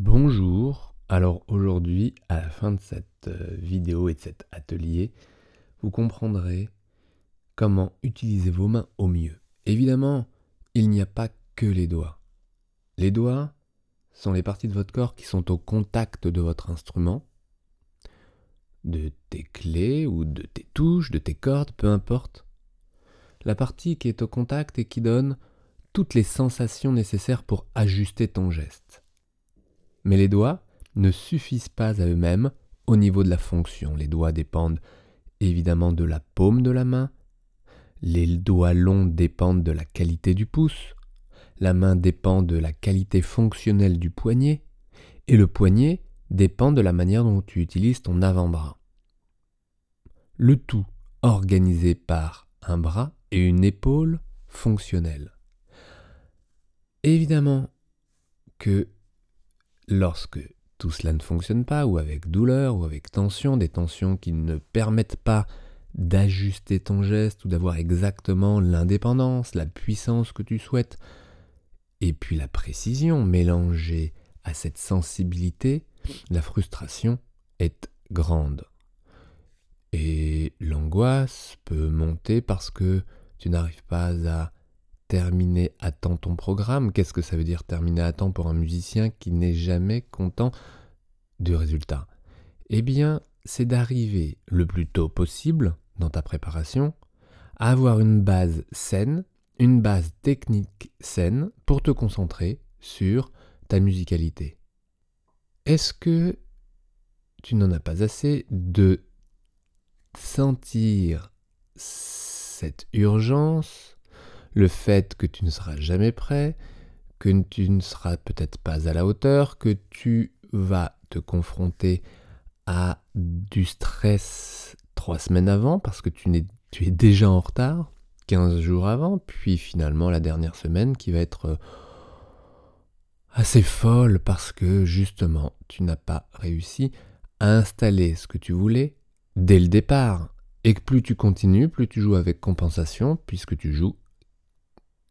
Bonjour, alors aujourd'hui, à la fin de cette euh, vidéo et de cet atelier, vous comprendrez comment utiliser vos mains au mieux. Évidemment, il n'y a pas que les doigts. Les doigts sont les parties de votre corps qui sont au contact de votre instrument, de tes clés ou de tes touches, de tes cordes, peu importe. La partie qui est au contact et qui donne toutes les sensations nécessaires pour ajuster ton geste. Mais les doigts ne suffisent pas à eux-mêmes au niveau de la fonction. Les doigts dépendent évidemment de la paume de la main, les doigts longs dépendent de la qualité du pouce, la main dépend de la qualité fonctionnelle du poignet, et le poignet dépend de la manière dont tu utilises ton avant-bras. Le tout organisé par un bras et une épaule fonctionnelle. Évidemment que lorsque tout cela ne fonctionne pas, ou avec douleur, ou avec tension, des tensions qui ne permettent pas d'ajuster ton geste ou d'avoir exactement l'indépendance, la puissance que tu souhaites, et puis la précision mélangée à cette sensibilité, la frustration est grande. Et l'angoisse peut monter parce que tu n'arrives pas à terminer à temps ton programme. Qu'est-ce que ça veut dire terminer à temps pour un musicien qui n'est jamais content du résultat? Eh bien, c'est d'arriver le plus tôt possible dans ta préparation à avoir une base saine, une base technique saine pour te concentrer sur ta musicalité. Est-ce que tu n'en as pas assez de sentir cette urgence le fait que tu ne seras jamais prêt, que tu ne seras peut-être pas à la hauteur, que tu vas te confronter à du stress trois semaines avant parce que tu, tu es déjà en retard, 15 jours avant, puis finalement la dernière semaine qui va être euh, assez folle parce que justement tu n'as pas réussi à installer ce que tu voulais dès le départ. Et que plus tu continues, plus tu joues avec compensation, puisque tu joues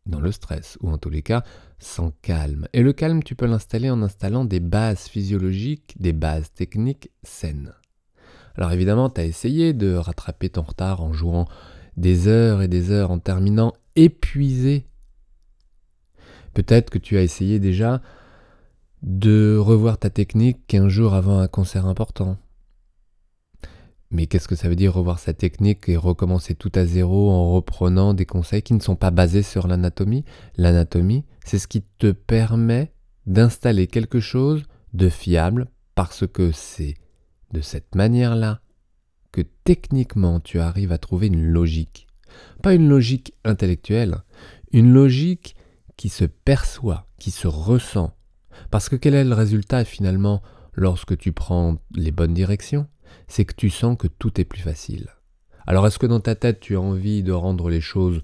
dans le stress, ou en tous les cas sans calme. Et le calme, tu peux l'installer en installant des bases physiologiques, des bases techniques saines. Alors évidemment, tu as essayé de rattraper ton retard en jouant des heures et des heures, en terminant épuisé. Peut-être que tu as essayé déjà de revoir ta technique 15 jours avant un concert important. Mais qu'est-ce que ça veut dire revoir sa technique et recommencer tout à zéro en reprenant des conseils qui ne sont pas basés sur l'anatomie? L'anatomie, c'est ce qui te permet d'installer quelque chose de fiable parce que c'est de cette manière-là que techniquement tu arrives à trouver une logique. Pas une logique intellectuelle, une logique qui se perçoit, qui se ressent. Parce que quel est le résultat finalement lorsque tu prends les bonnes directions? C'est que tu sens que tout est plus facile. Alors est-ce que dans ta tête tu as envie de rendre les choses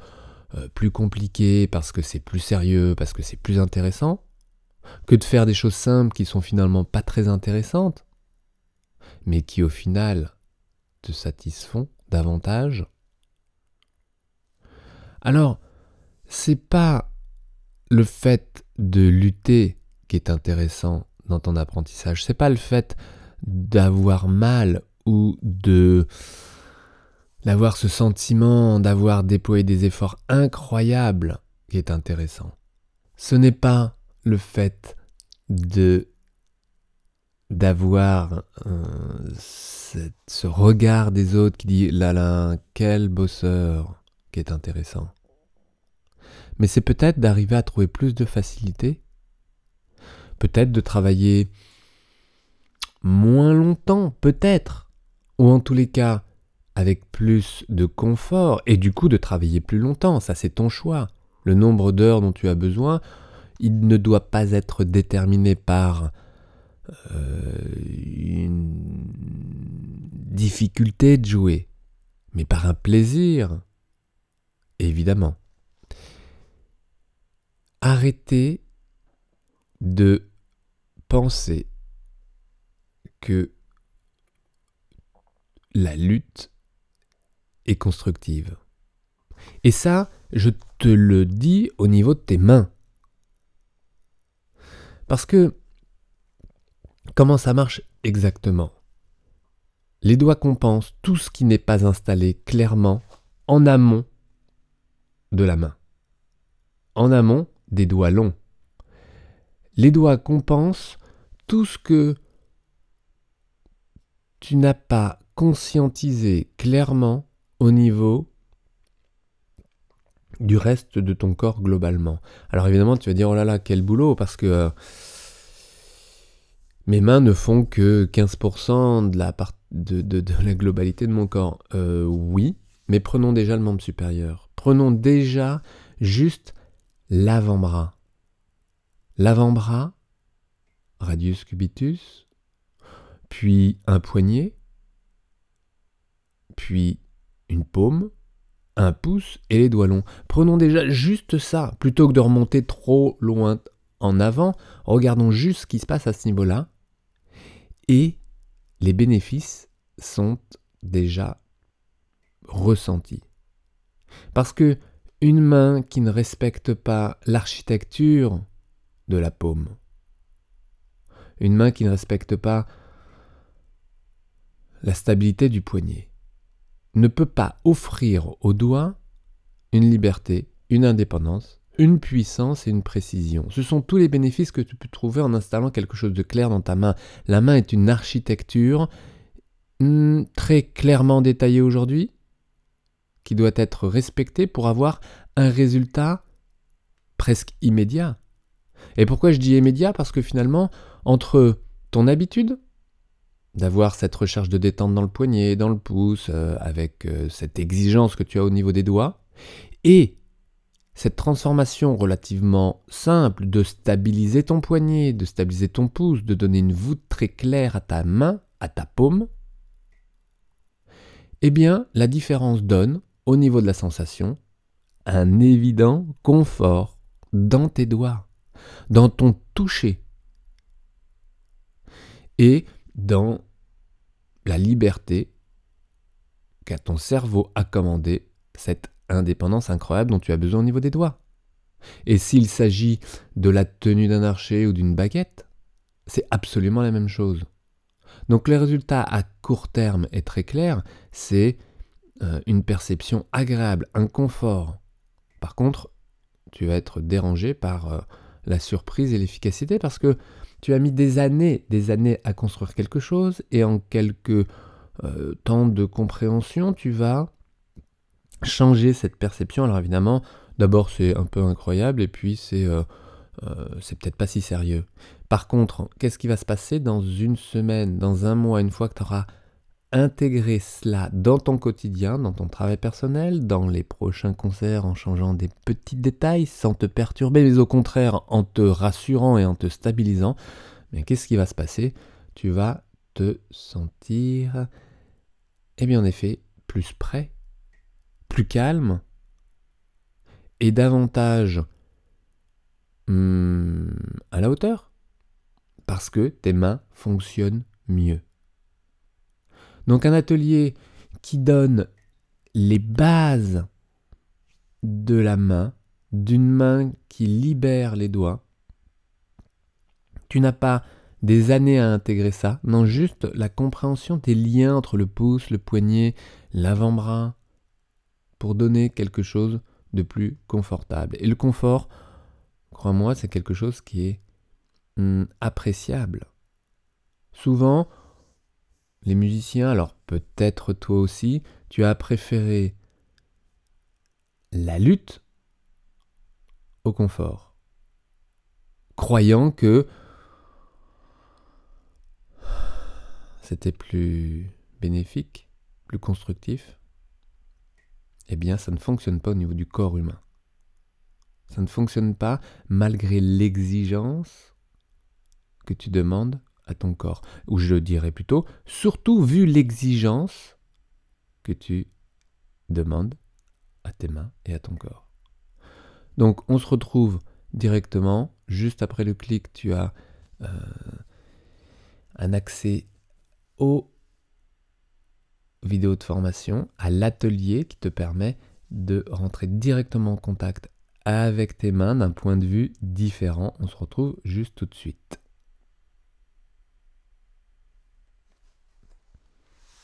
euh, plus compliquées parce que c'est plus sérieux, parce que c'est plus intéressant, que de faire des choses simples qui sont finalement pas très intéressantes, mais qui au final te satisfont davantage? Alors, c'est pas le fait de lutter qui est intéressant dans ton apprentissage, c'est pas le fait d'avoir mal ou de d'avoir ce sentiment d'avoir déployé des efforts incroyables qui est intéressant. Ce n'est pas le fait de d'avoir ce regard des autres qui dit là là quel bosseur qui est intéressant. Mais c'est peut-être d'arriver à trouver plus de facilité, peut-être de travailler moins longtemps, peut-être, ou en tous les cas avec plus de confort et du coup de travailler plus longtemps, ça c'est ton choix. Le nombre d'heures dont tu as besoin, il ne doit pas être déterminé par euh, une difficulté de jouer, mais par un plaisir, évidemment. Arrêtez de penser que la lutte est constructive. Et ça, je te le dis au niveau de tes mains. Parce que Comment ça marche exactement? Les doigts compensent tout ce qui n'est pas installé clairement en amont de la main. En amont des doigts longs. Les doigts compensent tout ce que tu n'as pas conscientisé clairement au niveau du reste de ton corps globalement. Alors évidemment, tu vas dire, oh là là, quel boulot, parce que euh, mes mains ne font que 15% de la, globalité de mon corps. Euh, oui, mais prenons déjà le membre supérieur. Prenons déjà juste l'avant-bras. L'avant-bras, radius cubitus, puis un poignet, puis une paume, un pouce et les doigts longs. Prenons déjà juste ça, plutôt que de remonter trop loin en avant, regardons juste ce qui se passe à ce niveau-là, et les bénéfices sont déjà ressentis. Parce que une main qui ne respecte pas l'architecture de la paume, une main qui ne respecte pas la stabilité du poignet, ne peut pas offrir au doigt une liberté, une indépendance, une puissance et une précision. Ce sont tous les bénéfices que tu peux trouver en installant quelque chose de clair dans ta main. La main est une architecture hmm, très clairement détaillée aujourd'hui, qui doit être respectée pour avoir un résultat presque immédiat. Et pourquoi je dis immédiat? Parce que finalement, entre ton habitude, d'avoir cette recherche de détente dans le poignet, dans le pouce, euh, avec euh, cette exigence que tu as au niveau des doigts, et cette transformation relativement simple de stabiliser ton poignet, de stabiliser ton pouce, de donner une voûte très claire à ta main, à ta paume, eh bien la différence donne, au niveau de la sensation, un évident confort dans tes doigts, dans ton toucher. Et dans la liberté qu'a ton cerveau à commander cette indépendance incroyable dont tu as besoin au niveau des doigts. Et s'il s'agit de la tenue d'un archer ou d'une baguette, c'est absolument la même chose. Donc le résultat à court terme est très clair, c'est euh, une perception agréable, un confort. Par contre, tu vas être dérangé par euh, la surprise et l'efficacité parce que tu as mis des années, des années à construire quelque chose et en quelques euh, temps de compréhension, tu vas changer cette perception. Alors évidemment, d'abord c'est un peu incroyable et puis c'est euh, euh, c'est peut-être pas si sérieux. Par contre, qu'est-ce qui va se passer dans une semaine, dans un mois, une fois que tu auras intégrer cela dans ton quotidien, dans ton travail personnel, dans les prochains concerts en changeant des petits détails sans te perturber, mais au contraire en te rassurant et en te stabilisant, mais qu'est-ce qui va se passer? Tu vas te sentir, eh bien en effet, plus prêt, plus calme et davantage hmm, à la hauteur, parce que tes mains fonctionnent mieux. Donc un atelier qui donne les bases de la main, d'une main qui libère les doigts. Tu n'as pas des années à intégrer ça, non juste la compréhension des liens entre le pouce, le poignet, l'avant-bras, pour donner quelque chose de plus confortable. Et le confort, crois-moi, c'est quelque chose qui est hmm, appréciable. Souvent, les musiciens, alors peut-être toi aussi, tu as préféré la lutte au confort, croyant que c'était plus bénéfique, plus constructif. Eh bien, ça ne fonctionne pas au niveau du corps humain. Ça ne fonctionne pas malgré l'exigence que tu demandes à ton corps. Ou je dirais plutôt, surtout vu l'exigence que tu demandes à tes mains et à ton corps. Donc on se retrouve directement, juste après le clic, tu as euh, un accès aux vidéos de formation, à l'atelier qui te permet de rentrer directement en contact avec tes mains d'un point de vue différent. On se retrouve juste tout de suite.